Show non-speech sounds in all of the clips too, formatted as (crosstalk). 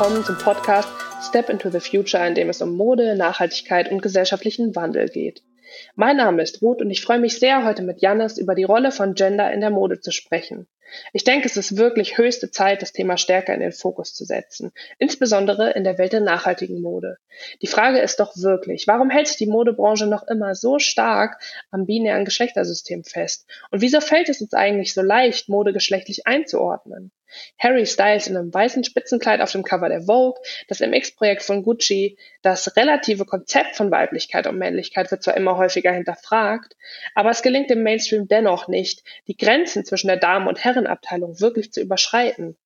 willkommen zum Podcast Step into the Future, in dem es um Mode, Nachhaltigkeit und gesellschaftlichen Wandel geht. Mein Name ist Ruth und ich freue mich sehr, heute mit Jannis über die Rolle von Gender in der Mode zu sprechen. Ich denke, es ist wirklich höchste Zeit, das Thema stärker in den Fokus zu setzen, insbesondere in der Welt der nachhaltigen Mode. Die Frage ist doch wirklich, warum hält sich die Modebranche noch immer so stark am binären Geschlechtersystem fest? Und wieso fällt es uns eigentlich so leicht, Mode geschlechtlich einzuordnen? Harry Styles in einem weißen Spitzenkleid auf dem Cover der Vogue, das MX-Projekt von Gucci, das relative Konzept von Weiblichkeit und Männlichkeit wird zwar immer häufiger hinterfragt, aber es gelingt dem Mainstream dennoch nicht, die Grenzen zwischen der Damen- und Herrenabteilung wirklich zu überschreiten.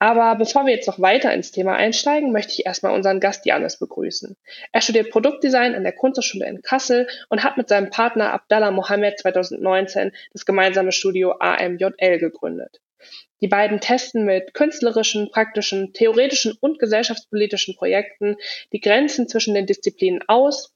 Aber bevor wir jetzt noch weiter ins Thema einsteigen, möchte ich erstmal unseren Gast Janis begrüßen. Er studiert Produktdesign an der Kunsthochschule in Kassel und hat mit seinem Partner Abdallah Mohammed 2019 das gemeinsame Studio AMJL gegründet. Die beiden testen mit künstlerischen, praktischen, theoretischen und gesellschaftspolitischen Projekten die Grenzen zwischen den Disziplinen aus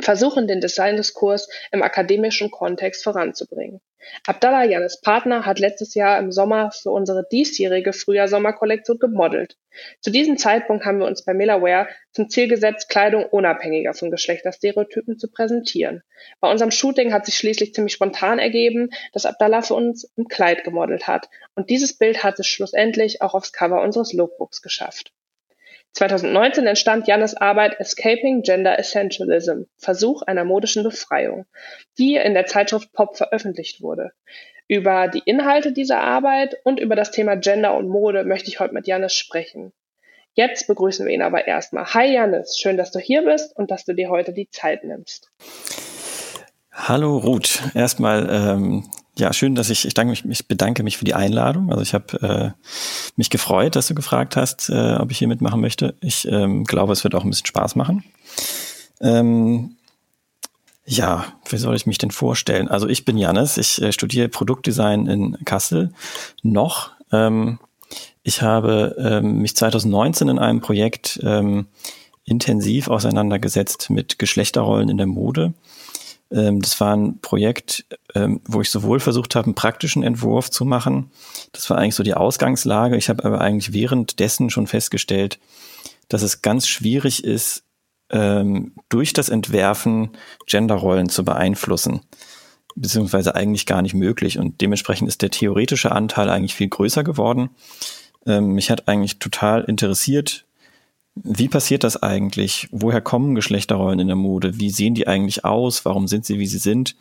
versuchen, den Designdiskurs im akademischen Kontext voranzubringen. Abdallah Janis Partner hat letztes Jahr im Sommer für unsere diesjährige Frühjahr-Sommerkollektion gemodelt. Zu diesem Zeitpunkt haben wir uns bei Melaware zum Ziel gesetzt, Kleidung unabhängiger von Geschlechterstereotypen zu präsentieren. Bei unserem Shooting hat sich schließlich ziemlich spontan ergeben, dass Abdallah für uns ein Kleid gemodelt hat. Und dieses Bild hat es schlussendlich auch aufs Cover unseres Lookbooks geschafft. 2019 entstand Jannes Arbeit Escaping Gender Essentialism – Versuch einer modischen Befreiung, die in der Zeitschrift Pop veröffentlicht wurde. Über die Inhalte dieser Arbeit und über das Thema Gender und Mode möchte ich heute mit Jannis sprechen. Jetzt begrüßen wir ihn aber erstmal. Hi Jannis, schön, dass du hier bist und dass du dir heute die Zeit nimmst. Hallo Ruth, erstmal ähm, ja, schön, dass ich, ich danke mich, ich bedanke mich für die Einladung. Also ich habe äh, mich gefreut, dass du gefragt hast, äh, ob ich hier mitmachen möchte. Ich ähm, glaube, es wird auch ein bisschen Spaß machen. Ähm, ja, wie soll ich mich denn vorstellen? Also ich bin Janis, ich äh, studiere Produktdesign in Kassel noch. Ähm, ich habe ähm, mich 2019 in einem Projekt ähm, intensiv auseinandergesetzt mit Geschlechterrollen in der Mode. Ähm, das war ein Projekt, ähm, wo ich sowohl versucht habe, einen praktischen Entwurf zu machen. Das war eigentlich so die Ausgangslage. Ich habe aber eigentlich währenddessen schon festgestellt, dass es ganz schwierig ist, ähm, durch das Entwerfen Genderrollen zu beeinflussen. Beziehungsweise eigentlich gar nicht möglich. Und dementsprechend ist der theoretische Anteil eigentlich viel größer geworden. mich hat eigentlich total interessiert, wie passiert das eigentlich? Woher kommen Geschlechterrollen in der Mode? Wie sehen die eigentlich aus? Warum sind sie, wie sie sind?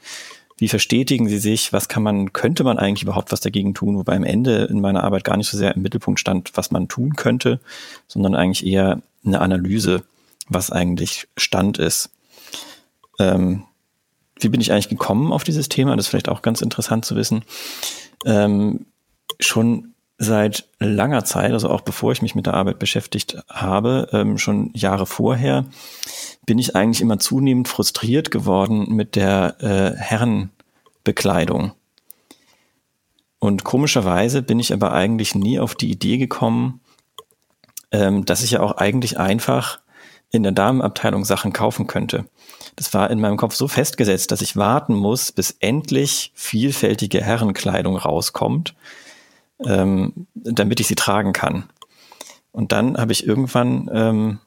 Wie verstetigen sie sich? Was kann man, könnte man eigentlich überhaupt was dagegen tun? Wobei am Ende in meiner Arbeit gar nicht so sehr im Mittelpunkt stand, was man tun könnte, sondern eigentlich eher eine Analyse, was eigentlich Stand ist. Ähm, wie bin ich eigentlich gekommen auf dieses Thema? Das ist vielleicht auch ganz interessant zu wissen. Ähm, schon seit langer Zeit, also auch bevor ich mich mit der Arbeit beschäftigt habe, ähm, schon Jahre vorher, bin ich eigentlich immer zunehmend frustriert geworden mit der äh, Herrenbekleidung. Und komischerweise bin ich aber eigentlich nie auf die Idee gekommen, ähm, dass ich ja auch eigentlich einfach in der Damenabteilung Sachen kaufen könnte. Das war in meinem Kopf so festgesetzt, dass ich warten muss, bis endlich vielfältige Herrenkleidung rauskommt, ähm, damit ich sie tragen kann. Und dann habe ich irgendwann, ähm,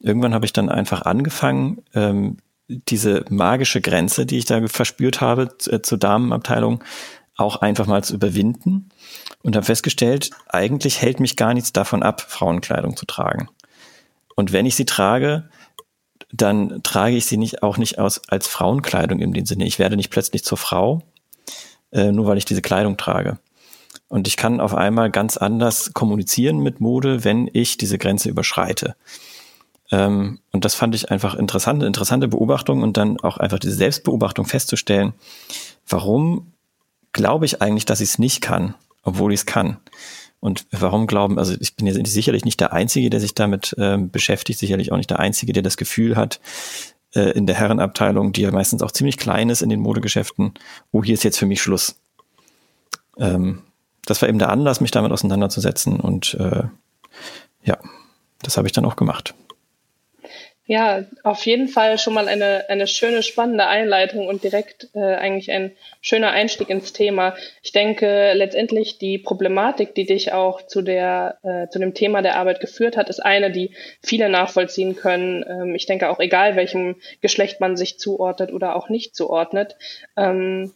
irgendwann habe ich dann einfach angefangen, ähm, diese magische Grenze, die ich da verspürt habe äh, zur Damenabteilung, auch einfach mal zu überwinden und habe festgestellt, eigentlich hält mich gar nichts davon ab, Frauenkleidung zu tragen. Und wenn ich sie trage, dann trage ich sie nicht auch nicht aus als Frauenkleidung in dem Sinne. Ich werde nicht plötzlich zur Frau, äh, nur weil ich diese Kleidung trage. Und ich kann auf einmal ganz anders kommunizieren mit Mode, wenn ich diese Grenze überschreite. Ähm, und das fand ich einfach interessante, interessante Beobachtung und dann auch einfach diese Selbstbeobachtung festzustellen, warum glaube ich eigentlich, dass ich es nicht kann, obwohl ich es kann. Und warum glauben, also ich bin jetzt sicherlich nicht der Einzige, der sich damit äh, beschäftigt, sicherlich auch nicht der Einzige, der das Gefühl hat, äh, in der Herrenabteilung, die ja meistens auch ziemlich klein ist in den Modegeschäften, oh, hier ist jetzt für mich Schluss. Ähm, das war eben der Anlass, mich damit auseinanderzusetzen. Und äh, ja, das habe ich dann auch gemacht. Ja, auf jeden Fall schon mal eine, eine schöne, spannende Einleitung und direkt äh, eigentlich ein schöner Einstieg ins Thema. Ich denke, letztendlich die Problematik, die dich auch zu der, äh, zu dem Thema der Arbeit geführt hat, ist eine, die viele nachvollziehen können. Ähm, ich denke auch egal, welchem Geschlecht man sich zuordnet oder auch nicht zuordnet. Ähm,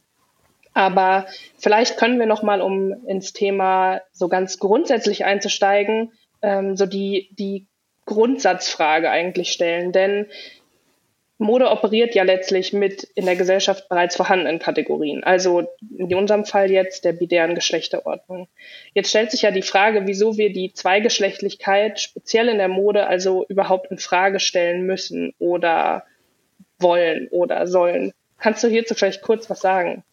aber vielleicht können wir noch mal, um ins Thema so ganz grundsätzlich einzusteigen, ähm, so die, die Grundsatzfrage eigentlich stellen, denn Mode operiert ja letztlich mit in der Gesellschaft bereits vorhandenen Kategorien, also in unserem Fall jetzt der bidären Geschlechterordnung. Jetzt stellt sich ja die Frage, wieso wir die Zweigeschlechtlichkeit speziell in der Mode also überhaupt in Frage stellen müssen oder wollen oder sollen. Kannst du hierzu vielleicht kurz was sagen?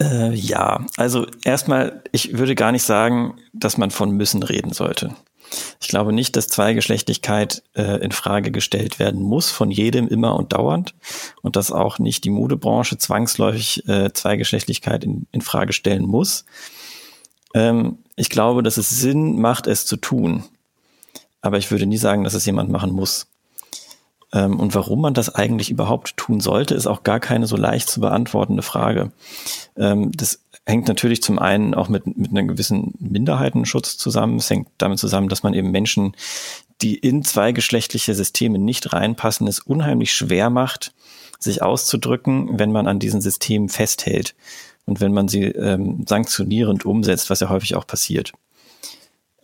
Äh, ja, also erstmal, ich würde gar nicht sagen, dass man von müssen reden sollte. Ich glaube nicht, dass Zweigeschlechtlichkeit äh, in Frage gestellt werden muss von jedem immer und dauernd und dass auch nicht die Modebranche zwangsläufig äh, Zweigeschlechtlichkeit in, in Frage stellen muss. Ähm, ich glaube, dass es Sinn macht, es zu tun. Aber ich würde nie sagen, dass es jemand machen muss. Ähm, und warum man das eigentlich überhaupt tun sollte, ist auch gar keine so leicht zu beantwortende Frage. Ähm, das hängt natürlich zum einen auch mit, mit einem gewissen Minderheitenschutz zusammen. Es hängt damit zusammen, dass man eben Menschen, die in zweigeschlechtliche Systeme nicht reinpassen, es unheimlich schwer macht, sich auszudrücken, wenn man an diesen Systemen festhält und wenn man sie ähm, sanktionierend umsetzt, was ja häufig auch passiert.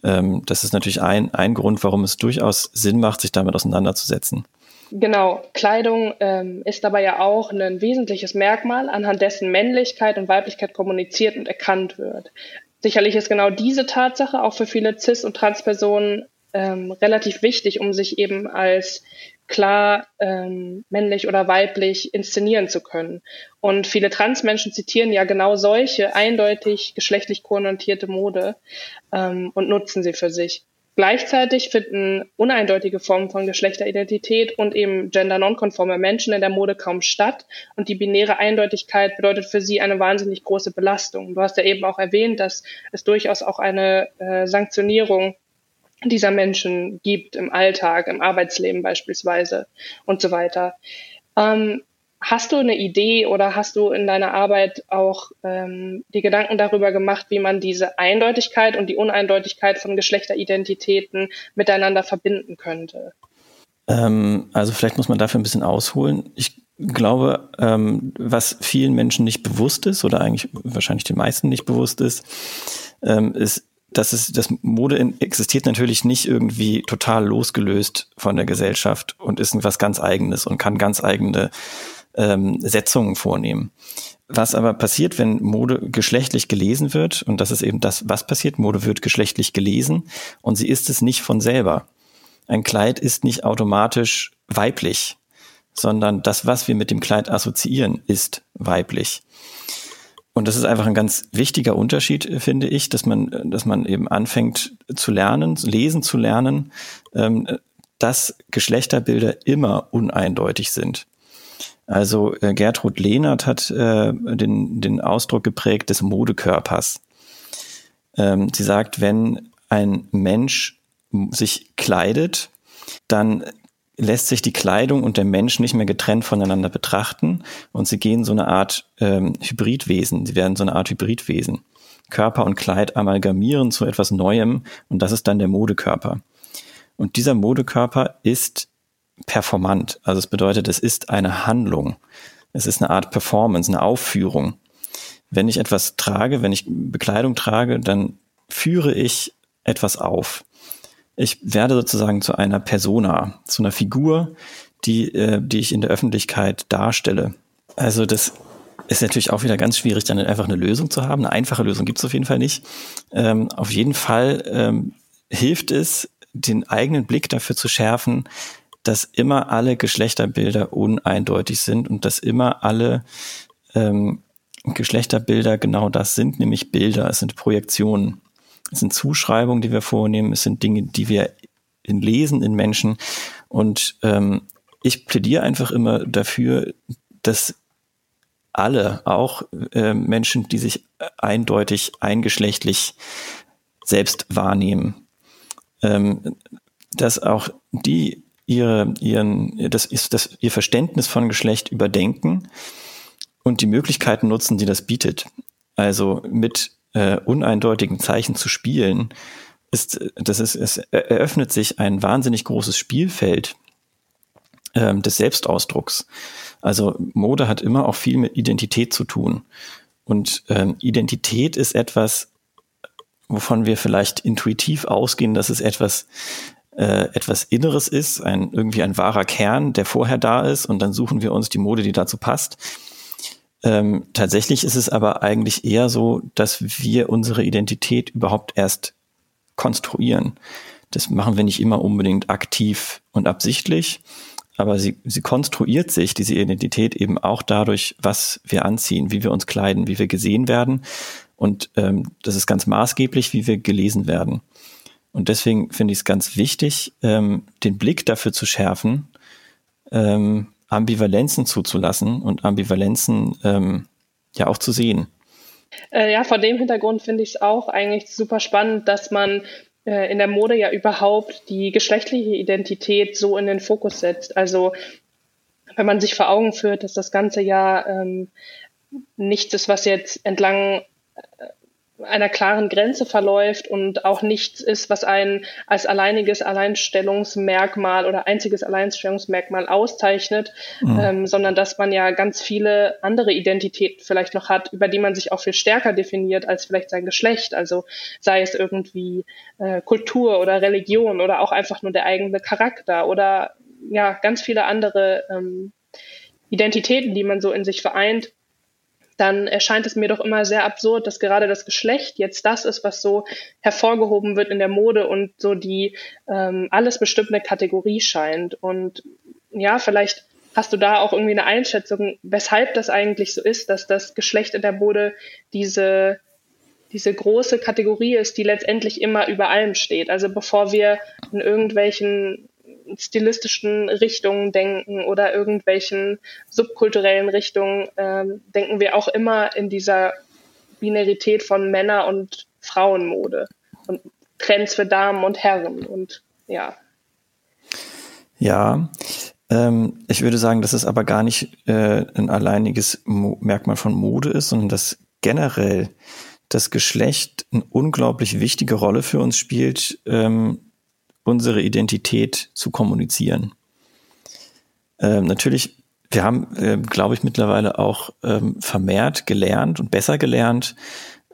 Ähm, das ist natürlich ein, ein Grund, warum es durchaus Sinn macht, sich damit auseinanderzusetzen. Genau, Kleidung ähm, ist dabei ja auch ein wesentliches Merkmal, anhand dessen Männlichkeit und Weiblichkeit kommuniziert und erkannt wird. Sicherlich ist genau diese Tatsache auch für viele Cis- und Transpersonen ähm, relativ wichtig, um sich eben als klar ähm, männlich oder weiblich inszenieren zu können. Und viele Transmenschen zitieren ja genau solche eindeutig geschlechtlich konnotierte Mode ähm, und nutzen sie für sich. Gleichzeitig finden uneindeutige Formen von Geschlechteridentität und eben gender-nonkonforme Menschen in der Mode kaum statt und die binäre Eindeutigkeit bedeutet für sie eine wahnsinnig große Belastung. Du hast ja eben auch erwähnt, dass es durchaus auch eine äh, Sanktionierung dieser Menschen gibt im Alltag, im Arbeitsleben beispielsweise und so weiter. Ähm, Hast du eine Idee oder hast du in deiner Arbeit auch ähm, die Gedanken darüber gemacht, wie man diese Eindeutigkeit und die Uneindeutigkeit von Geschlechteridentitäten miteinander verbinden könnte? Ähm, also vielleicht muss man dafür ein bisschen ausholen. Ich glaube, ähm, was vielen Menschen nicht bewusst ist oder eigentlich wahrscheinlich den meisten nicht bewusst ist, ähm, ist, dass es das Mode existiert natürlich nicht irgendwie total losgelöst von der Gesellschaft und ist was ganz eigenes und kann ganz eigene ähm, Setzungen vornehmen. Was aber passiert, wenn Mode geschlechtlich gelesen wird, und das ist eben das, was passiert, Mode wird geschlechtlich gelesen und sie ist es nicht von selber. Ein Kleid ist nicht automatisch weiblich, sondern das, was wir mit dem Kleid assoziieren, ist weiblich. Und das ist einfach ein ganz wichtiger Unterschied, finde ich, dass man, dass man eben anfängt zu lernen, lesen zu lernen, ähm, dass Geschlechterbilder immer uneindeutig sind. Also äh, Gertrud Lehnert hat äh, den, den Ausdruck geprägt des Modekörpers. Ähm, sie sagt, wenn ein Mensch sich kleidet, dann lässt sich die Kleidung und der Mensch nicht mehr getrennt voneinander betrachten und sie gehen so eine Art ähm, Hybridwesen, sie werden so eine Art Hybridwesen. Körper und Kleid amalgamieren zu etwas Neuem und das ist dann der Modekörper. Und dieser Modekörper ist performant. Also es bedeutet, es ist eine Handlung. Es ist eine Art Performance, eine Aufführung. Wenn ich etwas trage, wenn ich Bekleidung trage, dann führe ich etwas auf. Ich werde sozusagen zu einer Persona, zu einer Figur, die, äh, die ich in der Öffentlichkeit darstelle. Also das ist natürlich auch wieder ganz schwierig, dann einfach eine Lösung zu haben. Eine einfache Lösung gibt es auf jeden Fall nicht. Ähm, auf jeden Fall ähm, hilft es, den eigenen Blick dafür zu schärfen, dass immer alle Geschlechterbilder uneindeutig sind und dass immer alle ähm, Geschlechterbilder genau das sind, nämlich Bilder, es sind Projektionen, es sind Zuschreibungen, die wir vornehmen, es sind Dinge, die wir in lesen in Menschen. Und ähm, ich plädiere einfach immer dafür, dass alle, auch äh, Menschen, die sich eindeutig eingeschlechtlich selbst wahrnehmen, ähm, dass auch die ihre, ihren, das ist das, ihr Verständnis von Geschlecht überdenken und die Möglichkeiten nutzen, die das bietet. Also mit äh, uneindeutigen Zeichen zu spielen, ist, das ist, es eröffnet sich ein wahnsinnig großes Spielfeld ähm, des Selbstausdrucks. Also Mode hat immer auch viel mit Identität zu tun. Und ähm, Identität ist etwas, wovon wir vielleicht intuitiv ausgehen, dass es etwas äh, etwas Inneres ist, ein irgendwie ein wahrer Kern, der vorher da ist, und dann suchen wir uns die Mode, die dazu passt. Ähm, tatsächlich ist es aber eigentlich eher so, dass wir unsere Identität überhaupt erst konstruieren. Das machen wir nicht immer unbedingt aktiv und absichtlich, aber sie, sie konstruiert sich, diese Identität, eben auch dadurch, was wir anziehen, wie wir uns kleiden, wie wir gesehen werden. Und ähm, das ist ganz maßgeblich, wie wir gelesen werden. Und deswegen finde ich es ganz wichtig, ähm, den Blick dafür zu schärfen, ähm, Ambivalenzen zuzulassen und Ambivalenzen ähm, ja auch zu sehen. Äh, ja, vor dem Hintergrund finde ich es auch eigentlich super spannend, dass man äh, in der Mode ja überhaupt die geschlechtliche Identität so in den Fokus setzt. Also wenn man sich vor Augen führt, dass das ganze ja ähm, nichts ist, was jetzt entlang äh, einer klaren Grenze verläuft und auch nichts ist, was einen als alleiniges Alleinstellungsmerkmal oder einziges Alleinstellungsmerkmal auszeichnet, mhm. ähm, sondern dass man ja ganz viele andere Identitäten vielleicht noch hat, über die man sich auch viel stärker definiert als vielleicht sein Geschlecht. Also sei es irgendwie äh, Kultur oder Religion oder auch einfach nur der eigene Charakter oder ja, ganz viele andere ähm, Identitäten, die man so in sich vereint dann erscheint es mir doch immer sehr absurd, dass gerade das Geschlecht jetzt das ist, was so hervorgehoben wird in der Mode und so die ähm, alles bestimmte Kategorie scheint. Und ja, vielleicht hast du da auch irgendwie eine Einschätzung, weshalb das eigentlich so ist, dass das Geschlecht in der Mode diese diese große Kategorie ist, die letztendlich immer über allem steht. Also bevor wir in irgendwelchen stilistischen Richtungen denken oder irgendwelchen subkulturellen Richtungen, ähm, denken wir auch immer in dieser Binarität von Männer- und Frauenmode und Trends für Damen und Herren und ja. Ja, ähm, ich würde sagen, dass es aber gar nicht äh, ein alleiniges Mo Merkmal von Mode ist, sondern dass generell das Geschlecht eine unglaublich wichtige Rolle für uns spielt, ähm, unsere Identität zu kommunizieren. Ähm, natürlich, wir haben, äh, glaube ich, mittlerweile auch ähm, vermehrt gelernt und besser gelernt,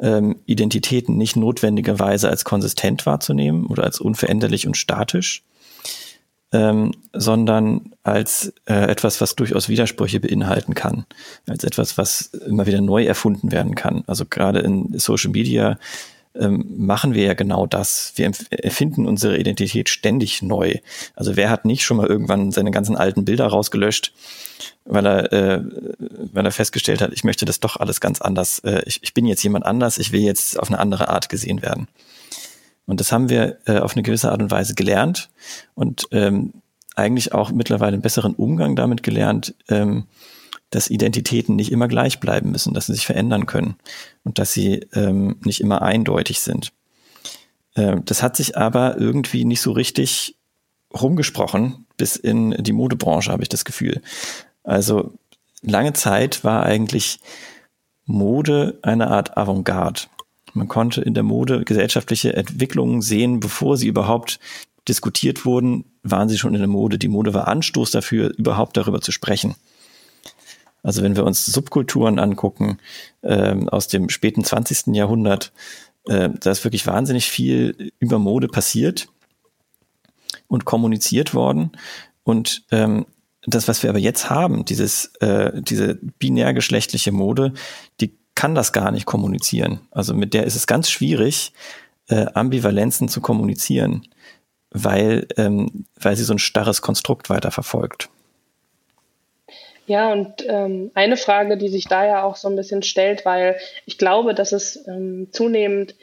ähm, Identitäten nicht notwendigerweise als konsistent wahrzunehmen oder als unveränderlich und statisch, ähm, sondern als äh, etwas, was durchaus Widersprüche beinhalten kann, als etwas, was immer wieder neu erfunden werden kann. Also gerade in Social Media ähm, machen wir ja genau das. Wir erfinden unsere Identität ständig neu. Also wer hat nicht schon mal irgendwann seine ganzen alten Bilder rausgelöscht, weil er, äh, weil er festgestellt hat, ich möchte das doch alles ganz anders. Äh, ich, ich bin jetzt jemand anders, ich will jetzt auf eine andere Art gesehen werden. Und das haben wir äh, auf eine gewisse Art und Weise gelernt und ähm, eigentlich auch mittlerweile einen besseren Umgang damit gelernt, ähm, dass Identitäten nicht immer gleich bleiben müssen, dass sie sich verändern können und dass sie ähm, nicht immer eindeutig sind. Äh, das hat sich aber irgendwie nicht so richtig rumgesprochen, bis in die Modebranche, habe ich das Gefühl. Also lange Zeit war eigentlich Mode eine Art Avantgarde. Man konnte in der Mode gesellschaftliche Entwicklungen sehen, bevor sie überhaupt diskutiert wurden, waren sie schon in der Mode. Die Mode war Anstoß dafür, überhaupt darüber zu sprechen. Also wenn wir uns Subkulturen angucken ähm, aus dem späten 20. Jahrhundert, äh, da ist wirklich wahnsinnig viel über Mode passiert und kommuniziert worden. Und ähm, das, was wir aber jetzt haben, dieses, äh, diese binärgeschlechtliche Mode, die kann das gar nicht kommunizieren. Also mit der ist es ganz schwierig, äh, Ambivalenzen zu kommunizieren, weil, ähm, weil sie so ein starres Konstrukt weiterverfolgt. Ja, und ähm, eine Frage, die sich da ja auch so ein bisschen stellt, weil ich glaube, dass es ähm, zunehmend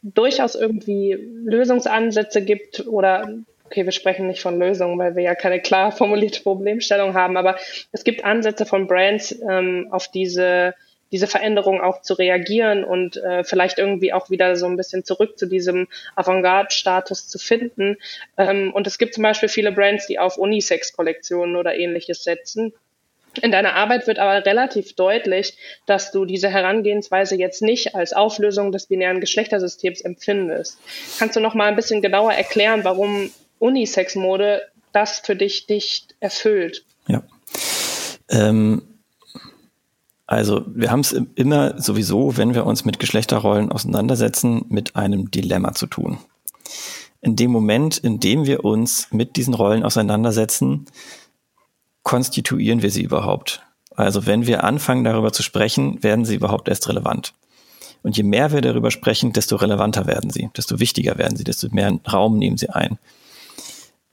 durchaus irgendwie Lösungsansätze gibt oder okay, wir sprechen nicht von Lösungen, weil wir ja keine klar formulierte Problemstellung haben, aber es gibt Ansätze von Brands, ähm, auf diese diese Veränderung auch zu reagieren und äh, vielleicht irgendwie auch wieder so ein bisschen zurück zu diesem Avantgarde-Status zu finden. Ähm, und es gibt zum Beispiel viele Brands, die auf Unisex-Kollektionen oder ähnliches setzen. In deiner Arbeit wird aber relativ deutlich, dass du diese Herangehensweise jetzt nicht als Auflösung des binären Geschlechtersystems empfindest. Kannst du noch mal ein bisschen genauer erklären, warum Unisex-Mode das für dich nicht erfüllt? Ja. Ähm, also wir haben es immer sowieso, wenn wir uns mit Geschlechterrollen auseinandersetzen, mit einem Dilemma zu tun. In dem Moment, in dem wir uns mit diesen Rollen auseinandersetzen, konstituieren wir sie überhaupt? Also wenn wir anfangen darüber zu sprechen, werden sie überhaupt erst relevant. Und je mehr wir darüber sprechen, desto relevanter werden sie, desto wichtiger werden sie, desto mehr Raum nehmen sie ein.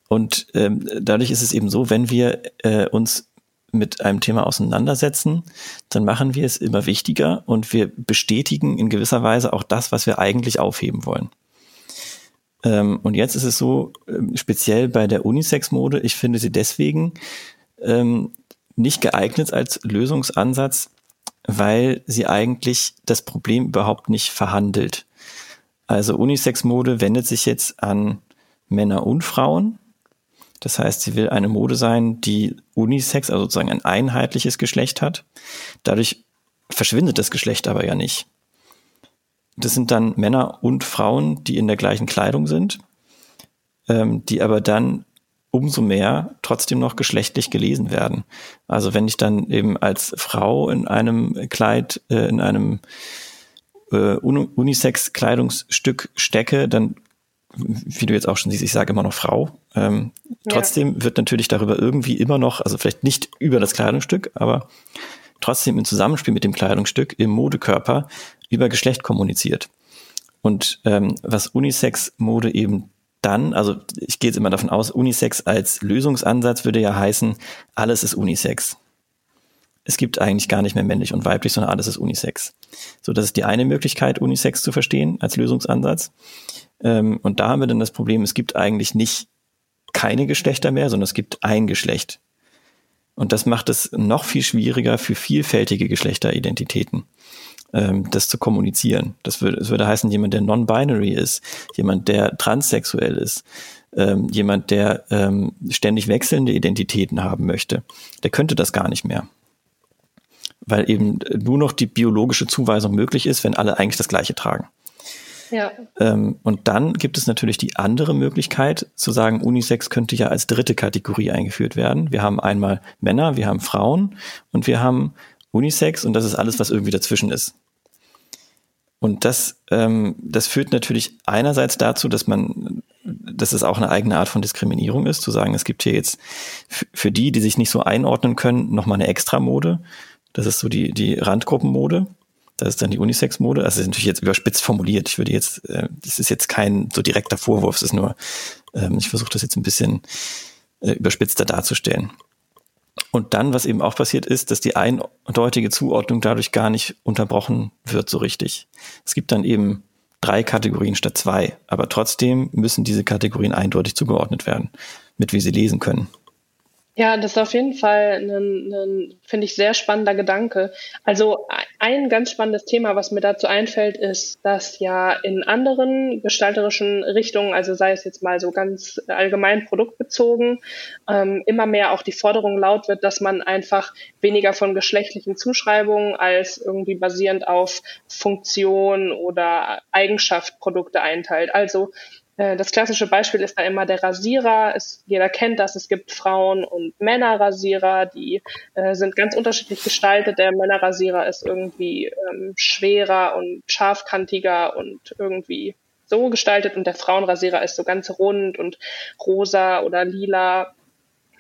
Und ähm, dadurch ist es eben so, wenn wir äh, uns mit einem Thema auseinandersetzen, dann machen wir es immer wichtiger und wir bestätigen in gewisser Weise auch das, was wir eigentlich aufheben wollen. Ähm, und jetzt ist es so, äh, speziell bei der Unisex-Mode, ich finde sie deswegen ähm, nicht geeignet als Lösungsansatz, weil sie eigentlich das Problem überhaupt nicht verhandelt. Also Unisex-Mode wendet sich jetzt an Männer und Frauen. Das heißt, sie will eine Mode sein, die Unisex, also sozusagen ein einheitliches Geschlecht hat. Dadurch verschwindet das Geschlecht aber ja nicht. Das sind dann Männer und Frauen, die in der gleichen Kleidung sind, ähm, die aber dann umso mehr trotzdem noch geschlechtlich gelesen werden. Also wenn ich dann eben als Frau in einem Kleid, äh, in einem äh, Unisex-Kleidungsstück stecke, dann, wie du jetzt auch schon siehst, ich sage immer noch Frau. Ähm, ja. Trotzdem wird natürlich darüber irgendwie immer noch, also vielleicht nicht über das Kleidungsstück, aber trotzdem im Zusammenspiel mit dem Kleidungsstück im Modekörper über Geschlecht kommuniziert. Und ähm, was Unisex-Mode eben dann, also ich gehe jetzt immer davon aus, Unisex als Lösungsansatz würde ja heißen, alles ist Unisex. Es gibt eigentlich gar nicht mehr männlich und weiblich, sondern alles ist Unisex. So, das ist die eine Möglichkeit, Unisex zu verstehen als Lösungsansatz. Ähm, und da haben wir dann das Problem, es gibt eigentlich nicht keine Geschlechter mehr, sondern es gibt ein Geschlecht. Und das macht es noch viel schwieriger für vielfältige Geschlechteridentitäten ähm, das zu kommunizieren. Das würde, das würde heißen, jemand, der non-binary ist, jemand, der transsexuell ist, ähm, jemand, der ähm, ständig wechselnde Identitäten haben möchte, der könnte das gar nicht mehr. Weil eben nur noch die biologische Zuweisung möglich ist, wenn alle eigentlich das Gleiche tragen. Ja. Ähm, und dann gibt es natürlich die andere Möglichkeit zu sagen, Unisex könnte ja als dritte Kategorie eingeführt werden. Wir haben einmal Männer, wir haben Frauen und wir haben Unisex und das ist alles, was irgendwie dazwischen ist. Und das, ähm, das führt natürlich einerseits dazu, dass man, dass es auch eine eigene Art von Diskriminierung ist, zu sagen, es gibt hier jetzt für die, die sich nicht so einordnen können, nochmal eine Extramode. Das ist so die, die Randgruppenmode. Das ist dann die Unisex-Mode. Das ist natürlich jetzt überspitzt formuliert. Ich würde jetzt, äh, das ist jetzt kein so direkter Vorwurf, es ist nur, ähm, ich versuche das jetzt ein bisschen äh, überspitzter darzustellen. Und dann, was eben auch passiert ist, dass die eindeutige Zuordnung dadurch gar nicht unterbrochen wird so richtig. Es gibt dann eben drei Kategorien statt zwei, aber trotzdem müssen diese Kategorien eindeutig zugeordnet werden, mit wie sie lesen können. Ja, das ist auf jeden Fall ein, ein finde ich, sehr spannender Gedanke. Also ein ganz spannendes Thema, was mir dazu einfällt, ist, dass ja in anderen gestalterischen Richtungen, also sei es jetzt mal so ganz allgemein produktbezogen, ähm, immer mehr auch die Forderung laut wird, dass man einfach weniger von geschlechtlichen Zuschreibungen als irgendwie basierend auf Funktion oder Eigenschaft Produkte einteilt. Also das klassische Beispiel ist da immer der Rasierer. Es, jeder kennt das. Es gibt Frauen- und Männerrasierer, die äh, sind ganz unterschiedlich gestaltet. Der Männerrasierer ist irgendwie ähm, schwerer und scharfkantiger und irgendwie so gestaltet und der Frauenrasierer ist so ganz rund und rosa oder lila.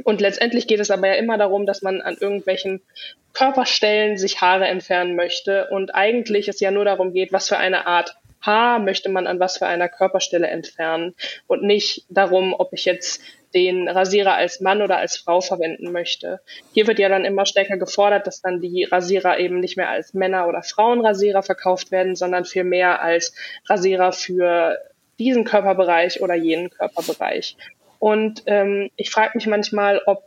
Und letztendlich geht es aber ja immer darum, dass man an irgendwelchen Körperstellen sich Haare entfernen möchte und eigentlich es ja nur darum geht, was für eine Art Haar möchte man an was für einer Körperstelle entfernen und nicht darum, ob ich jetzt den Rasierer als Mann oder als Frau verwenden möchte. Hier wird ja dann immer stärker gefordert, dass dann die Rasierer eben nicht mehr als Männer- oder Frauenrasierer verkauft werden, sondern vielmehr als Rasierer für diesen Körperbereich oder jenen Körperbereich. Und ähm, ich frage mich manchmal, ob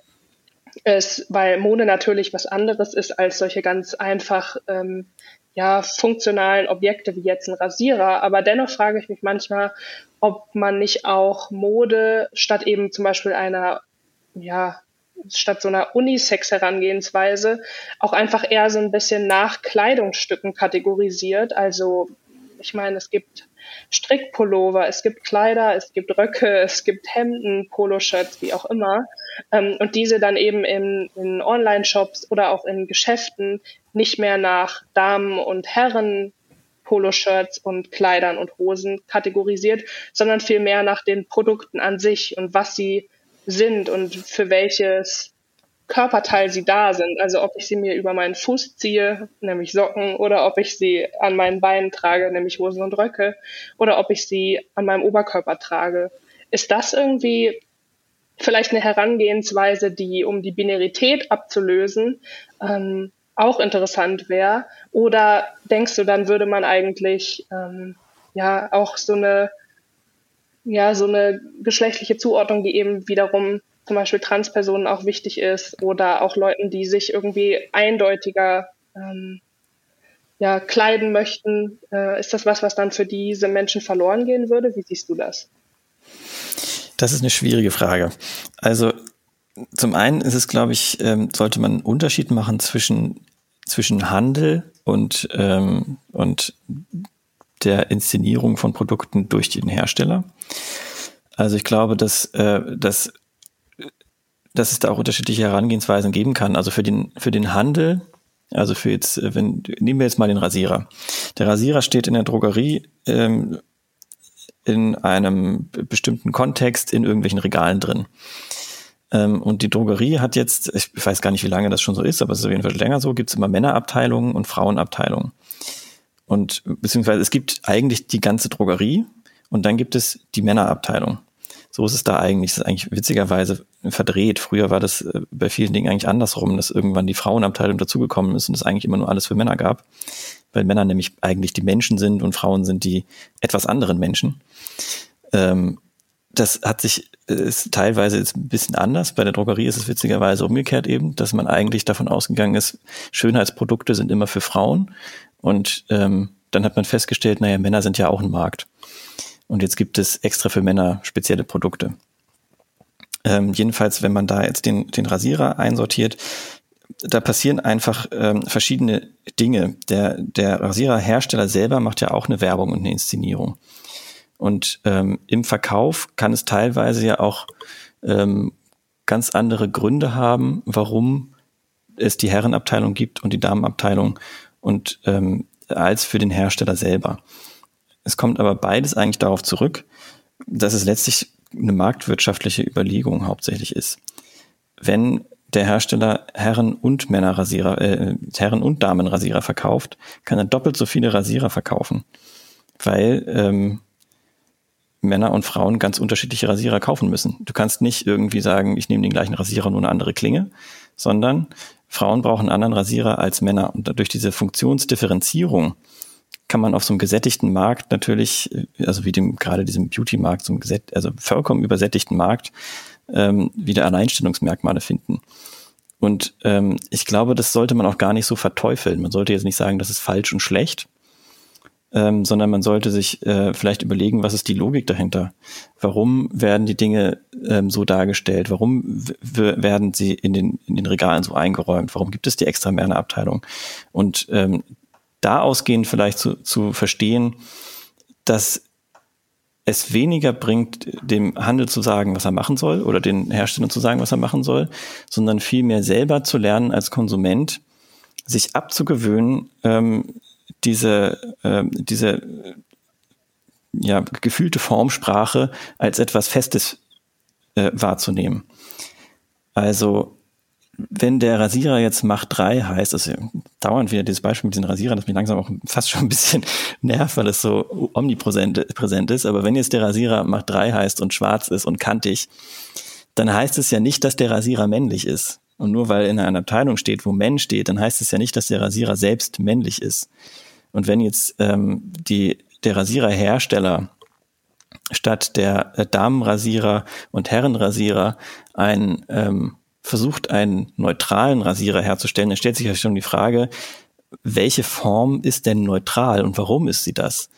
es, weil Mode natürlich was anderes ist als solche ganz einfach ähm, ja, funktionalen Objekte wie jetzt ein Rasierer. Aber dennoch frage ich mich manchmal, ob man nicht auch Mode statt eben zum Beispiel einer, ja, statt so einer Unisex-Herangehensweise auch einfach eher so ein bisschen nach Kleidungsstücken kategorisiert. Also ich meine, es gibt Strickpullover, es gibt Kleider, es gibt Röcke, es gibt Hemden, Poloshirts, wie auch immer. Ähm, und diese dann eben in, in Online-Shops oder auch in Geschäften nicht mehr nach Damen und Herren Poloshirts und Kleidern und Hosen kategorisiert, sondern vielmehr nach den Produkten an sich und was sie sind und für welches Körperteil sie da sind. Also ob ich sie mir über meinen Fuß ziehe, nämlich Socken, oder ob ich sie an meinen Beinen trage, nämlich Hosen und Röcke, oder ob ich sie an meinem Oberkörper trage. Ist das irgendwie vielleicht eine Herangehensweise, die, um die Binarität abzulösen, ähm, auch interessant wäre? Oder denkst du, dann würde man eigentlich ähm, ja auch so eine ja so eine geschlechtliche Zuordnung, die eben wiederum zum Beispiel Transpersonen auch wichtig ist oder auch Leuten, die sich irgendwie eindeutiger ähm, ja, kleiden möchten. Äh, ist das was, was dann für diese Menschen verloren gehen würde? Wie siehst du das? Das ist eine schwierige Frage. Also zum einen ist es, glaube ich, ähm, sollte man einen Unterschied machen zwischen, zwischen Handel und, ähm, und der Inszenierung von Produkten durch den Hersteller. Also ich glaube, dass, äh, dass dass es da auch unterschiedliche Herangehensweisen geben kann. Also für den, für den Handel, also für jetzt, äh, wenn, nehmen wir jetzt mal den Rasierer. Der Rasierer steht in der Drogerie ähm, in einem bestimmten Kontext in irgendwelchen Regalen drin. Ähm, und die Drogerie hat jetzt, ich weiß gar nicht, wie lange das schon so ist, aber es ist auf jeden Fall länger so, gibt es immer Männerabteilungen und Frauenabteilungen. Und beziehungsweise es gibt eigentlich die ganze Drogerie und dann gibt es die Männerabteilung. So ist es da eigentlich. Das ist eigentlich witzigerweise verdreht. Früher war das äh, bei vielen Dingen eigentlich andersrum, dass irgendwann die Frauenabteilung dazugekommen ist und es eigentlich immer nur alles für Männer gab. Weil Männer nämlich eigentlich die Menschen sind und Frauen sind die etwas anderen Menschen. Ähm, das hat sich, äh, ist teilweise jetzt ein bisschen anders. Bei der Drogerie ist es witzigerweise umgekehrt eben, dass man eigentlich davon ausgegangen ist, Schönheitsprodukte sind immer für Frauen. Und ähm, dann hat man festgestellt, naja, Männer sind ja auch ein Markt. Und jetzt gibt es extra für Männer spezielle Produkte. Ähm, jedenfalls, wenn man da jetzt den, den Rasierer einsortiert, da passieren einfach ähm, verschiedene Dinge. Der, der Rasiererhersteller selber macht ja auch eine Werbung und eine Inszenierung. Und ähm, im Verkauf kann es teilweise ja auch ähm, ganz andere Gründe haben, warum es die Herrenabteilung gibt und die Damenabteilung und ähm, als für den Hersteller selber. Es kommt aber beides eigentlich darauf zurück, dass es letztlich eine marktwirtschaftliche Überlegung hauptsächlich ist. Wenn der Hersteller Herren- und Männerrasierer, äh, Herren- und Damenrasierer verkauft, kann er doppelt so viele Rasierer verkaufen, weil ähm, Männer und Frauen ganz unterschiedliche Rasierer kaufen müssen. Du kannst nicht irgendwie sagen, ich nehme den gleichen Rasierer, nur eine andere Klinge, sondern Frauen brauchen einen anderen Rasierer als Männer. Und durch diese Funktionsdifferenzierung kann man auf so einem gesättigten Markt natürlich, äh, also wie dem gerade diesem Beauty-Markt, so einem gesät also vollkommen übersättigten Markt, ähm, wieder Alleinstellungsmerkmale finden. Und ähm, ich glaube, das sollte man auch gar nicht so verteufeln. Man sollte jetzt nicht sagen, das ist falsch und schlecht, ähm, sondern man sollte sich äh, vielleicht überlegen, was ist die Logik dahinter? Warum werden die Dinge ähm, so dargestellt? Warum werden sie in den, in den Regalen so eingeräumt? Warum gibt es die extra Männerabteilung? Und ähm, da ausgehend vielleicht zu, zu verstehen, dass es weniger bringt, dem Handel zu sagen, was er machen soll oder den Herstellern zu sagen, was er machen soll, sondern vielmehr selber zu lernen als Konsument, sich abzugewöhnen, ähm, diese, äh, diese ja, gefühlte Formsprache als etwas Festes äh, wahrzunehmen. Also wenn der Rasierer jetzt Macht 3 heißt, also dauernd wieder dieses Beispiel mit diesen Rasierern, das mich langsam auch (laughs) fast schon ein bisschen nervt, weil es so omnipräsent präsent ist. Aber wenn jetzt der Rasierer Macht 3 heißt und schwarz ist und kantig, dann heißt es ja nicht, dass der Rasierer männlich ist. Und nur weil in einer Abteilung steht, wo Mensch steht, dann heißt es ja nicht, dass der Rasierer selbst männlich ist. Und wenn jetzt ähm, die, der Rasiererhersteller statt der äh, Damenrasierer und Herrenrasierer ein ähm, versucht, einen neutralen Rasierer herzustellen, dann stellt sich ja schon die Frage, welche Form ist denn neutral und warum ist sie das?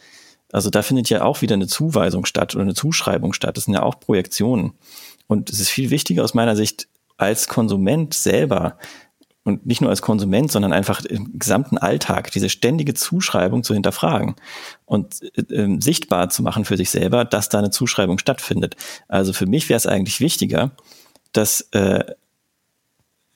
Also da findet ja auch wieder eine Zuweisung statt oder eine Zuschreibung statt. Das sind ja auch Projektionen. Und es ist viel wichtiger aus meiner Sicht als Konsument selber und nicht nur als Konsument, sondern einfach im gesamten Alltag diese ständige Zuschreibung zu hinterfragen und äh, äh, sichtbar zu machen für sich selber, dass da eine Zuschreibung stattfindet. Also für mich wäre es eigentlich wichtiger, dass äh,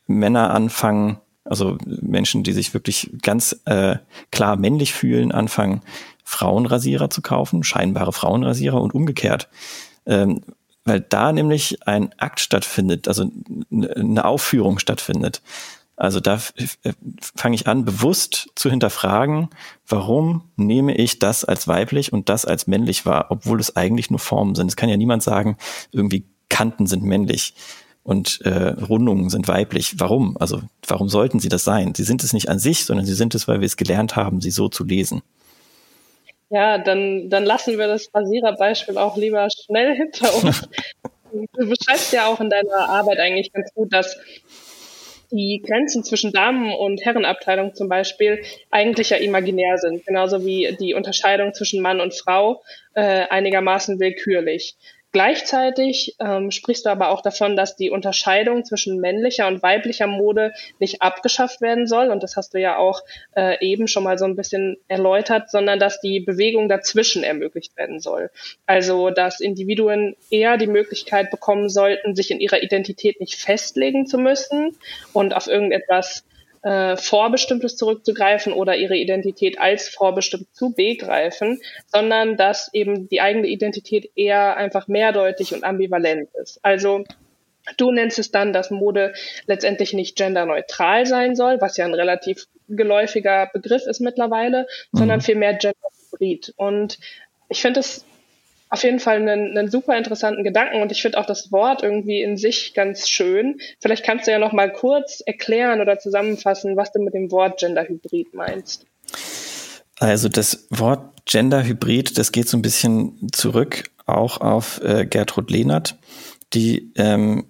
Männer anfangen, also Menschen, die sich wirklich ganz äh, klar männlich fühlen, anfangen, Frauenrasierer zu kaufen, scheinbare Frauenrasierer und umgekehrt. Ähm, weil da nämlich ein Akt stattfindet, also eine Aufführung stattfindet. Also da fange ich an, bewusst zu hinterfragen, warum nehme ich das als weiblich und das als männlich wahr, obwohl es eigentlich nur Formen sind. Es kann ja niemand sagen, irgendwie Kanten sind männlich und äh, Rundungen sind weiblich. Warum? Also warum sollten sie das sein? Sie sind es nicht an sich, sondern sie sind es, weil wir es gelernt haben, sie so zu lesen. Ja, dann, dann lassen wir das Rasiererbeispiel auch lieber schnell hinter uns. (laughs) du beschreibst ja auch in deiner Arbeit eigentlich ganz gut, dass die Grenzen zwischen Damen- und Herrenabteilung zum Beispiel eigentlich ja imaginär sind, genauso wie die Unterscheidung zwischen Mann und Frau äh, einigermaßen willkürlich. Gleichzeitig ähm, sprichst du aber auch davon, dass die Unterscheidung zwischen männlicher und weiblicher Mode nicht abgeschafft werden soll. Und das hast du ja auch äh, eben schon mal so ein bisschen erläutert, sondern dass die Bewegung dazwischen ermöglicht werden soll. Also, dass Individuen eher die Möglichkeit bekommen sollten, sich in ihrer Identität nicht festlegen zu müssen und auf irgendetwas äh, Vorbestimmtes zurückzugreifen oder ihre Identität als vorbestimmt zu begreifen, sondern dass eben die eigene Identität eher einfach mehrdeutig und ambivalent ist. Also Du nennst es dann, dass Mode letztendlich nicht genderneutral sein soll, was ja ein relativ geläufiger Begriff ist mittlerweile, mhm. sondern vielmehr genderhybrid. Und ich finde es auf jeden Fall einen, einen super interessanten Gedanken und ich finde auch das Wort irgendwie in sich ganz schön. Vielleicht kannst du ja noch mal kurz erklären oder zusammenfassen, was du mit dem Wort Genderhybrid meinst. Also das Wort Genderhybrid, das geht so ein bisschen zurück auch auf äh, Gertrud Lehnert, die ähm,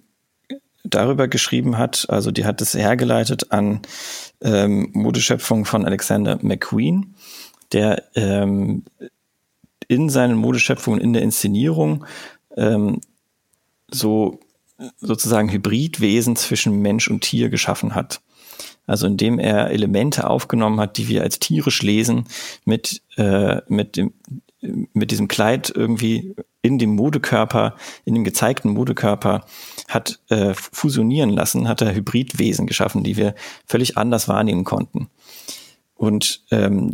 darüber geschrieben hat, also die hat es hergeleitet an ähm, Modeschöpfung von Alexander McQueen, der ähm, in seinen Modeschöpfungen, in der Inszenierung ähm, so sozusagen Hybridwesen zwischen Mensch und Tier geschaffen hat. Also indem er Elemente aufgenommen hat, die wir als tierisch lesen, mit, äh, mit, dem, mit diesem Kleid irgendwie in dem Modekörper, in dem gezeigten Modekörper hat äh, fusionieren lassen, hat er Hybridwesen geschaffen, die wir völlig anders wahrnehmen konnten. Und ähm,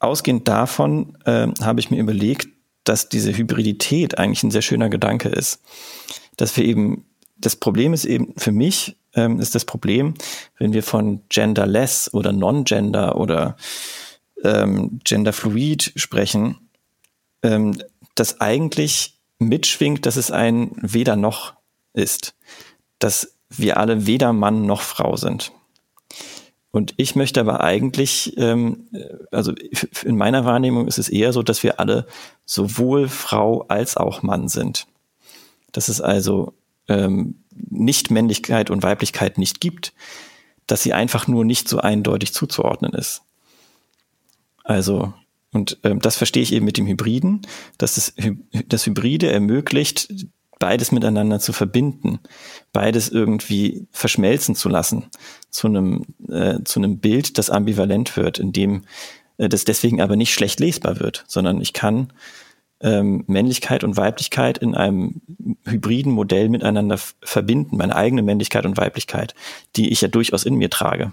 ausgehend davon äh, habe ich mir überlegt, dass diese Hybridität eigentlich ein sehr schöner Gedanke ist. Dass wir eben, das Problem ist eben für mich, ähm, ist das Problem, wenn wir von genderless oder non-gender oder ähm, genderfluid sprechen, ähm, dass eigentlich mitschwingt, dass es ein weder noch ist. Dass wir alle weder Mann noch Frau sind. Und ich möchte aber eigentlich, ähm, also in meiner Wahrnehmung ist es eher so, dass wir alle sowohl Frau als auch Mann sind. Dass es also ähm, nicht Männlichkeit und Weiblichkeit nicht gibt, dass sie einfach nur nicht so eindeutig zuzuordnen ist. Also, und ähm, das verstehe ich eben mit dem Hybriden, dass das, das Hybride ermöglicht, beides miteinander zu verbinden, beides irgendwie verschmelzen zu lassen zu einem, äh, zu einem Bild, das ambivalent wird, in dem äh, das deswegen aber nicht schlecht lesbar wird, sondern ich kann ähm, Männlichkeit und Weiblichkeit in einem hybriden Modell miteinander verbinden, meine eigene Männlichkeit und Weiblichkeit, die ich ja durchaus in mir trage.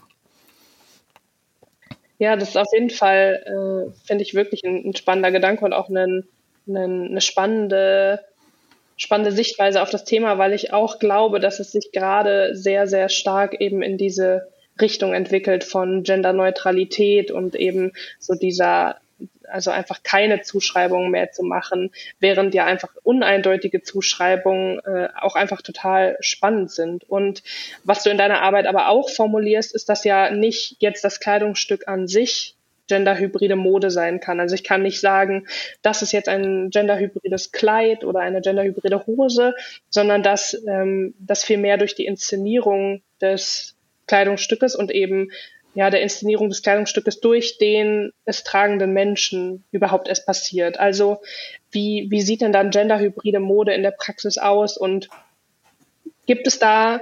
Ja, das ist auf jeden Fall, äh, finde ich, wirklich ein, ein, spannender Gedanke und auch einen, einen, eine spannende spannende Sichtweise auf das Thema, weil ich auch glaube, dass es sich gerade sehr, sehr stark eben in diese Richtung entwickelt von Genderneutralität und eben so dieser, also einfach keine Zuschreibungen mehr zu machen, während ja einfach uneindeutige Zuschreibungen äh, auch einfach total spannend sind. Und was du in deiner Arbeit aber auch formulierst, ist, dass ja nicht jetzt das Kleidungsstück an sich genderhybride Mode sein kann. Also ich kann nicht sagen, das ist jetzt ein genderhybrides Kleid oder eine genderhybride Hose, sondern dass ähm, das vielmehr durch die Inszenierung des Kleidungsstückes und eben ja der Inszenierung des Kleidungsstückes durch den es tragenden Menschen überhaupt erst passiert. Also wie, wie sieht denn dann genderhybride Mode in der Praxis aus und gibt es da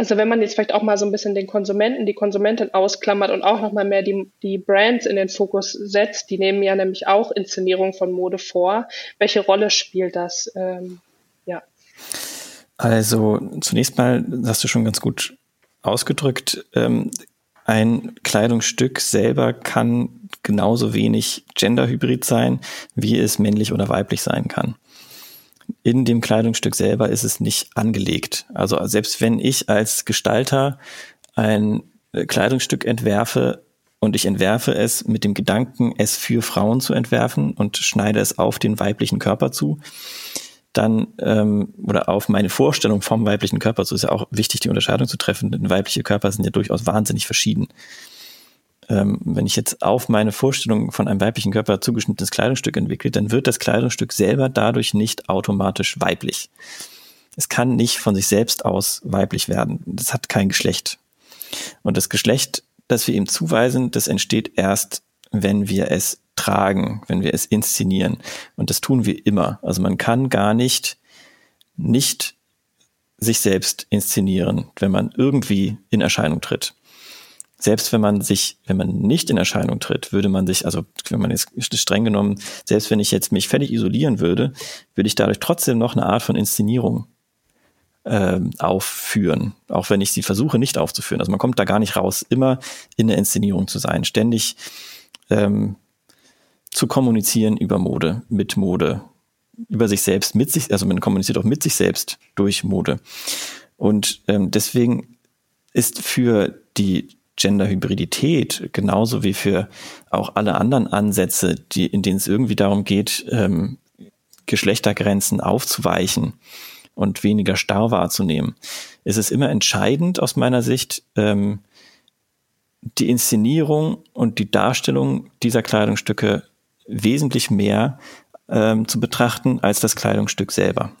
also wenn man jetzt vielleicht auch mal so ein bisschen den Konsumenten, die Konsumentin ausklammert und auch nochmal mehr die, die Brands in den Fokus setzt, die nehmen ja nämlich auch Inszenierung von Mode vor. Welche Rolle spielt das? Ähm, ja. Also zunächst mal hast du schon ganz gut ausgedrückt, ähm, ein Kleidungsstück selber kann genauso wenig genderhybrid sein, wie es männlich oder weiblich sein kann in dem Kleidungsstück selber ist es nicht angelegt. Also selbst wenn ich als Gestalter ein äh, Kleidungsstück entwerfe und ich entwerfe es mit dem Gedanken, es für Frauen zu entwerfen und schneide es auf den weiblichen Körper zu, dann ähm, oder auf meine Vorstellung vom weiblichen Körper zu, ist ja auch wichtig, die Unterscheidung zu treffen, denn weibliche Körper sind ja durchaus wahnsinnig verschieden ähm, wenn ich jetzt auf meine Vorstellung von einem weiblichen Körper zugeschnittenes Kleidungsstück entwickle, dann wird das Kleidungsstück selber dadurch nicht automatisch weiblich. Es kann nicht von sich selbst aus weiblich werden. Das hat kein Geschlecht. Und das Geschlecht, das wir ihm zuweisen, das entsteht erst, wenn wir es tragen, wenn wir es inszenieren. Und das tun wir immer. Also man kann gar nicht nicht sich selbst inszenieren, wenn man irgendwie in Erscheinung tritt selbst wenn man sich, wenn man nicht in Erscheinung tritt, würde man sich, also wenn man jetzt streng genommen, selbst wenn ich jetzt mich völlig isolieren würde, würde ich dadurch trotzdem noch eine Art von Inszenierung äh, aufführen, auch wenn ich sie versuche nicht aufzuführen. Also man kommt da gar nicht raus, immer in der Inszenierung zu sein, ständig ähm, zu kommunizieren über Mode, mit Mode, über sich selbst, mit sich, also man kommuniziert auch mit sich selbst durch Mode. Und ähm, deswegen ist für die Genderhybridität, genauso wie für auch alle anderen Ansätze, die, in denen es irgendwie darum geht, ähm, Geschlechtergrenzen aufzuweichen und weniger starr wahrzunehmen, ist es immer entscheidend aus meiner Sicht, ähm, die Inszenierung und die Darstellung dieser Kleidungsstücke wesentlich mehr ähm, zu betrachten als das Kleidungsstück selber.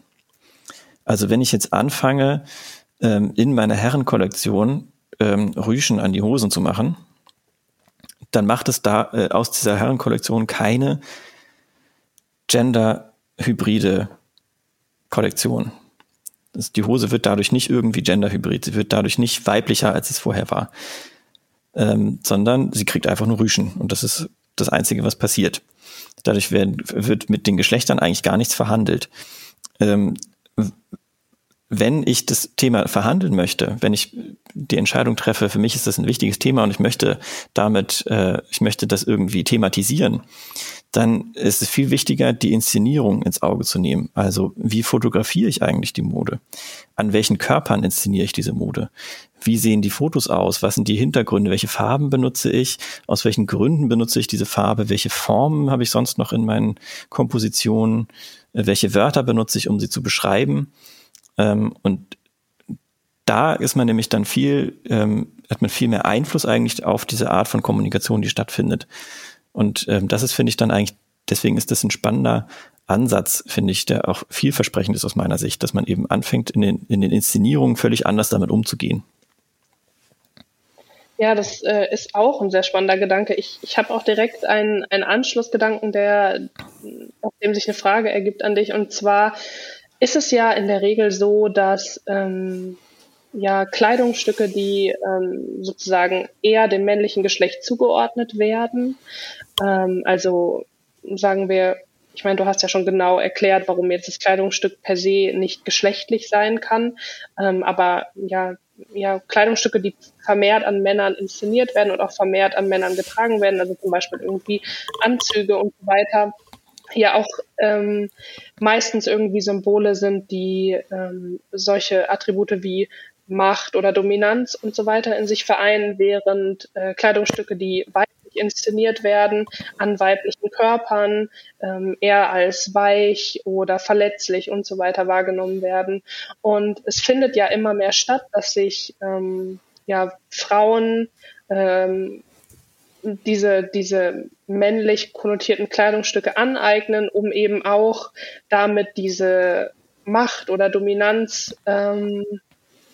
Also wenn ich jetzt anfange, ähm, in meiner Herrenkollektion ähm, Rüschen an die Hosen zu machen, dann macht es da äh, aus dieser Herrenkollektion keine genderhybride Kollektion. Das, die Hose wird dadurch nicht irgendwie genderhybrid, sie wird dadurch nicht weiblicher, als es vorher war, ähm, sondern sie kriegt einfach nur Rüschen und das ist das Einzige, was passiert. Dadurch werden, wird mit den Geschlechtern eigentlich gar nichts verhandelt. Ähm, wenn ich das Thema verhandeln möchte, wenn ich die Entscheidung treffe, für mich ist das ein wichtiges Thema und ich möchte damit, äh, ich möchte das irgendwie thematisieren, dann ist es viel wichtiger, die Inszenierung ins Auge zu nehmen. Also wie fotografiere ich eigentlich die Mode? An welchen Körpern inszeniere ich diese Mode? Wie sehen die Fotos aus? Was sind die Hintergründe? Welche Farben benutze ich? Aus welchen Gründen benutze ich diese Farbe? Welche Formen habe ich sonst noch in meinen Kompositionen? Welche Wörter benutze ich, um sie zu beschreiben? Ähm, und da ist man nämlich dann viel, ähm, hat man viel mehr Einfluss eigentlich auf diese Art von Kommunikation, die stattfindet. Und ähm, das ist, finde ich, dann eigentlich, deswegen ist das ein spannender Ansatz, finde ich, der auch vielversprechend ist aus meiner Sicht, dass man eben anfängt, in den, in den Inszenierungen völlig anders damit umzugehen. Ja, das äh, ist auch ein sehr spannender Gedanke. Ich, ich habe auch direkt einen, einen Anschlussgedanken, der, auf dem sich eine Frage ergibt an dich. Und zwar, ist es ja in der Regel so, dass ähm, ja Kleidungsstücke, die ähm, sozusagen eher dem männlichen Geschlecht zugeordnet werden, ähm, also sagen wir, ich meine, du hast ja schon genau erklärt, warum jetzt das Kleidungsstück per se nicht geschlechtlich sein kann, ähm, aber ja, ja, Kleidungsstücke, die vermehrt an Männern inszeniert werden und auch vermehrt an Männern getragen werden, also zum Beispiel irgendwie Anzüge und so weiter, ja auch ähm, meistens irgendwie Symbole sind, die ähm, solche Attribute wie Macht oder Dominanz und so weiter in sich vereinen, während äh, Kleidungsstücke, die weiblich inszeniert werden, an weiblichen Körpern ähm, eher als weich oder verletzlich und so weiter wahrgenommen werden. Und es findet ja immer mehr statt, dass sich ähm, ja Frauen ähm, diese, diese männlich konnotierten Kleidungsstücke aneignen, um eben auch damit diese Macht oder Dominanz ähm,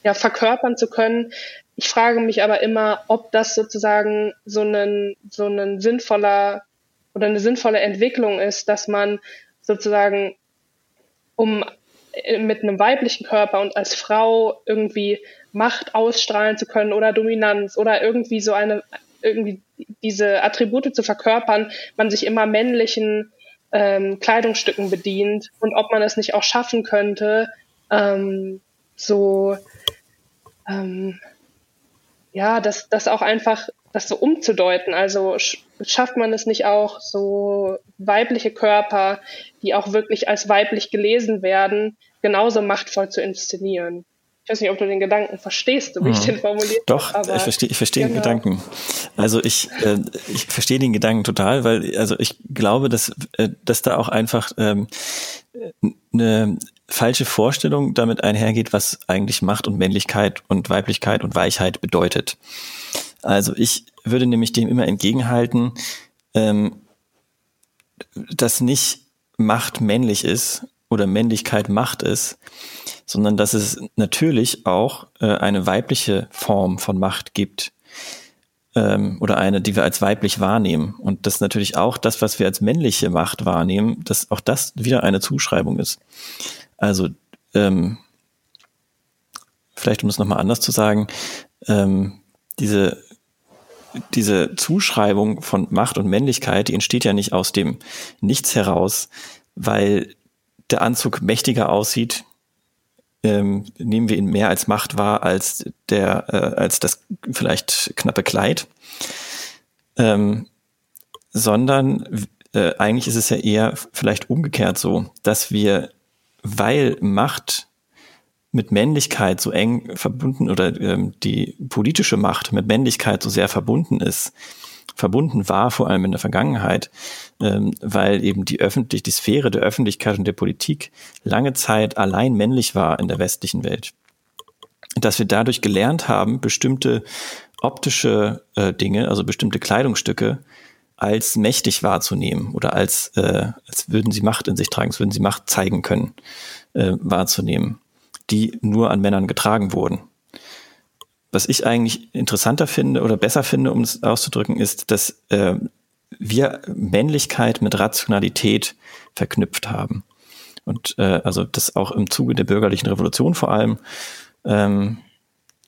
ja, verkörpern zu können. Ich frage mich aber immer, ob das sozusagen so ein, so ein sinnvoller oder eine sinnvolle Entwicklung ist, dass man sozusagen um äh, mit einem weiblichen Körper und als Frau irgendwie Macht ausstrahlen zu können oder Dominanz oder irgendwie so eine, irgendwie diese Attribute zu verkörpern, man sich immer männlichen ähm, Kleidungsstücken bedient und ob man es nicht auch schaffen könnte, ähm, so ähm, ja, das, das auch einfach, das so umzudeuten. Also schafft man es nicht auch, so weibliche Körper, die auch wirklich als weiblich gelesen werden, genauso machtvoll zu inszenieren? Ich weiß nicht, ob du den Gedanken verstehst, wie ich hm. den formuliert Doch, habe. Doch, ich verstehe ich verstehe genau. den Gedanken. Also ich, äh, ich verstehe den Gedanken total, weil also ich glaube, dass, äh, dass da auch einfach ähm, eine falsche Vorstellung damit einhergeht, was eigentlich Macht und Männlichkeit und Weiblichkeit und Weichheit bedeutet. Also ich würde nämlich dem immer entgegenhalten, ähm, dass nicht Macht männlich ist oder Männlichkeit Macht ist, sondern dass es natürlich auch äh, eine weibliche Form von Macht gibt ähm, oder eine, die wir als weiblich wahrnehmen. Und das natürlich auch das, was wir als männliche Macht wahrnehmen, dass auch das wieder eine Zuschreibung ist. Also ähm, vielleicht um es nochmal anders zu sagen, ähm, diese diese Zuschreibung von Macht und Männlichkeit, die entsteht ja nicht aus dem Nichts heraus, weil der Anzug mächtiger aussieht, ähm, nehmen wir ihn mehr als Macht wahr als der, äh, als das vielleicht knappe Kleid. Ähm, sondern äh, eigentlich ist es ja eher vielleicht umgekehrt so, dass wir, weil Macht mit Männlichkeit so eng verbunden oder ähm, die politische Macht mit Männlichkeit so sehr verbunden ist, verbunden war, vor allem in der Vergangenheit, ähm, weil eben die öffentlich, die Sphäre der Öffentlichkeit und der Politik lange Zeit allein männlich war in der westlichen Welt. Dass wir dadurch gelernt haben, bestimmte optische äh, Dinge, also bestimmte Kleidungsstücke, als mächtig wahrzunehmen oder als, äh, als würden sie Macht in sich tragen, als würden sie Macht zeigen können, äh, wahrzunehmen, die nur an Männern getragen wurden. Was ich eigentlich interessanter finde oder besser finde, um es auszudrücken, ist, dass äh, wir Männlichkeit mit Rationalität verknüpft haben. Und äh, also das auch im Zuge der bürgerlichen Revolution vor allem ähm,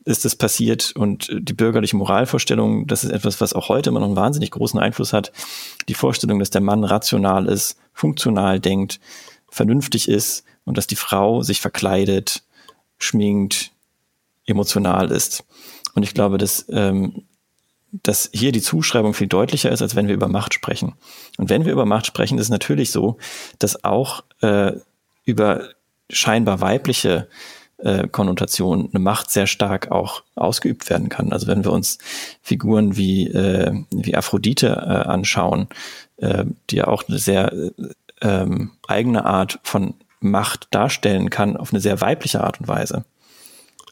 ist das passiert und die bürgerliche Moralvorstellung, das ist etwas, was auch heute immer noch einen wahnsinnig großen Einfluss hat. Die Vorstellung, dass der Mann rational ist, funktional denkt, vernünftig ist und dass die Frau sich verkleidet, schminkt, emotional ist. Und ich glaube, dass, ähm, dass hier die Zuschreibung viel deutlicher ist, als wenn wir über Macht sprechen. Und wenn wir über Macht sprechen, ist es natürlich so, dass auch äh, über scheinbar weibliche äh, Konnotationen eine Macht sehr stark auch ausgeübt werden kann. Also wenn wir uns Figuren wie, äh, wie Aphrodite äh, anschauen, äh, die ja auch eine sehr äh, ähm, eigene Art von Macht darstellen kann, auf eine sehr weibliche Art und Weise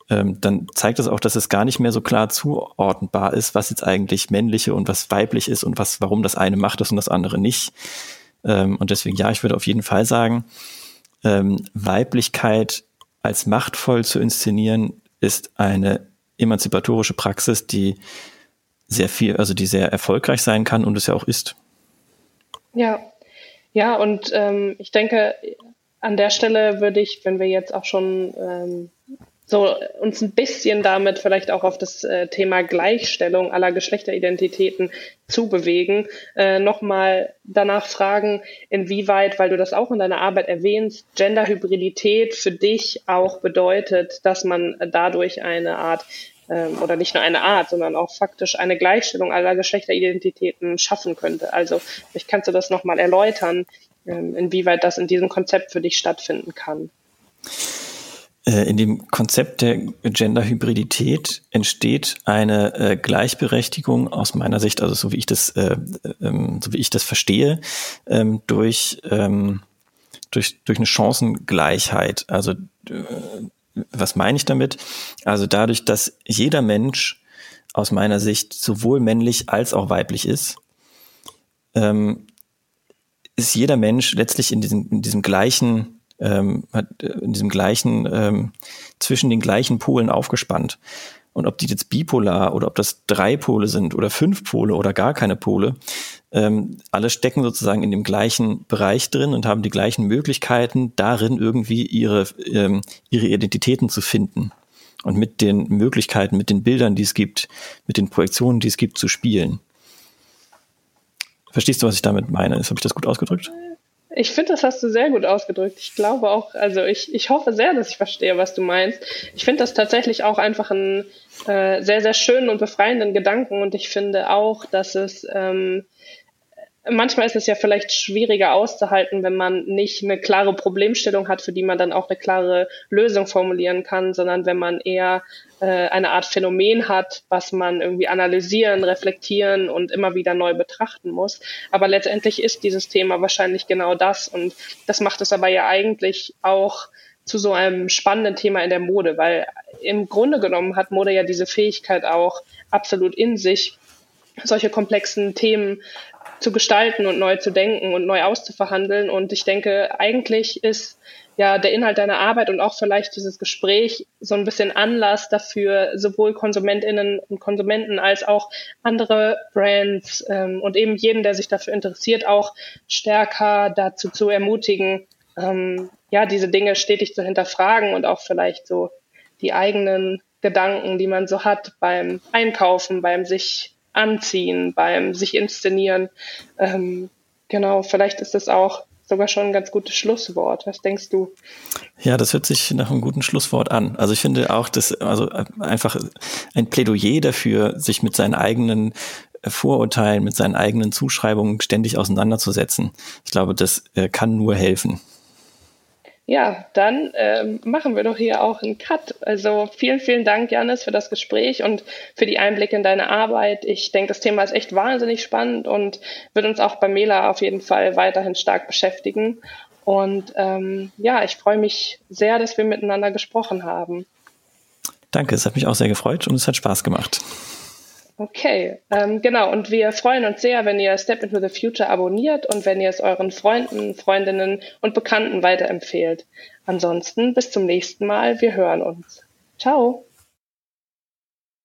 ähm, dann zeigt das auch, dass es gar nicht mehr so klar zuordnbar ist, was jetzt eigentlich männliche und was weiblich ist und was, warum das eine macht das und das andere nicht. Ähm, und deswegen, ja, ich würde auf jeden Fall sagen, ähm, Weiblichkeit als machtvoll zu inszenieren, ist eine emanzipatorische Praxis, die sehr viel, also die sehr erfolgreich sein kann und es ja auch ist. Ja, ja, und ähm, ich denke, an der Stelle würde ich, wenn wir jetzt auch schon ähm, so uns ein bisschen damit vielleicht auch auf das äh, Thema Gleichstellung aller Geschlechteridentitäten zu bewegen, äh, nochmal danach fragen, inwieweit, weil du das auch in deiner Arbeit erwähnst, Genderhybridität für dich auch bedeutet, dass man dadurch eine Art ähm, oder nicht nur eine Art, sondern auch faktisch eine Gleichstellung aller Geschlechteridentitäten schaffen könnte. Also vielleicht kannst du das nochmal erläutern, ähm, inwieweit das in diesem Konzept für dich stattfinden kann. Äh, in dem Konzept der Genderhybridität entsteht eine äh, Gleichberechtigung aus meiner Sicht, also so wie ich das, äh, ähm, so wie ich das verstehe, ähm, durch, ähm, durch, durch eine Chancengleichheit. Also äh, was meine ich damit? Also dadurch, dass jeder Mensch aus meiner Sicht sowohl männlich als auch weiblich ist, ähm, ist jeder Mensch letztlich in diesem, in diesem gleichen, ähm, hat, äh, in diesem gleichen, ähm, zwischen den gleichen Polen aufgespannt. Und ob die jetzt bipolar oder ob das drei Pole sind oder fünf Pole oder gar keine Pole, ähm, alle stecken sozusagen in dem gleichen Bereich drin und haben die gleichen Möglichkeiten, darin irgendwie ihre, ähm, ihre Identitäten zu finden und mit den Möglichkeiten, mit den Bildern, die es gibt, mit den Projektionen, die es gibt, zu spielen. Verstehst du, was ich damit meine? Habe ich das gut ausgedrückt? Ich finde, das hast du sehr gut ausgedrückt. Ich glaube auch, also ich, ich hoffe sehr, dass ich verstehe, was du meinst. Ich finde das tatsächlich auch einfach einen äh, sehr, sehr schönen und befreienden Gedanken und ich finde auch, dass es ähm, manchmal ist es ja vielleicht schwieriger auszuhalten, wenn man nicht eine klare Problemstellung hat, für die man dann auch eine klare Lösung formulieren kann, sondern wenn man eher äh, eine Art Phänomen hat, was man irgendwie analysieren, reflektieren und immer wieder neu betrachten muss. Aber letztendlich ist dieses Thema wahrscheinlich genau das und das macht es aber ja eigentlich auch zu so einem spannenden Thema in der Mode, weil im Grunde genommen hat Mode ja diese Fähigkeit auch absolut in sich, solche komplexen Themen zu gestalten und neu zu denken und neu auszuverhandeln. Und ich denke, eigentlich ist ja der Inhalt deiner Arbeit und auch vielleicht dieses Gespräch so ein bisschen Anlass dafür, sowohl Konsumentinnen und Konsumenten als auch andere Brands ähm, und eben jeden, der sich dafür interessiert, auch stärker dazu zu ermutigen, ähm, ja, diese Dinge stetig zu hinterfragen und auch vielleicht so die eigenen Gedanken, die man so hat beim Einkaufen, beim sich Anziehen, beim sich inszenieren. Ähm, genau, vielleicht ist das auch sogar schon ein ganz gutes Schlusswort. Was denkst du? Ja, das hört sich nach einem guten Schlusswort an. Also ich finde auch, dass also einfach ein Plädoyer dafür, sich mit seinen eigenen Vorurteilen, mit seinen eigenen Zuschreibungen ständig auseinanderzusetzen. Ich glaube, das äh, kann nur helfen. Ja, dann ähm, machen wir doch hier auch einen Cut. Also vielen, vielen Dank, Janis, für das Gespräch und für die Einblicke in deine Arbeit. Ich denke, das Thema ist echt wahnsinnig spannend und wird uns auch bei Mela auf jeden Fall weiterhin stark beschäftigen. Und ähm, ja, ich freue mich sehr, dass wir miteinander gesprochen haben. Danke, es hat mich auch sehr gefreut und es hat Spaß gemacht. Okay, ähm, genau. Und wir freuen uns sehr, wenn ihr Step into the Future abonniert und wenn ihr es euren Freunden, Freundinnen und Bekannten weiterempfehlt. Ansonsten bis zum nächsten Mal. Wir hören uns. Ciao.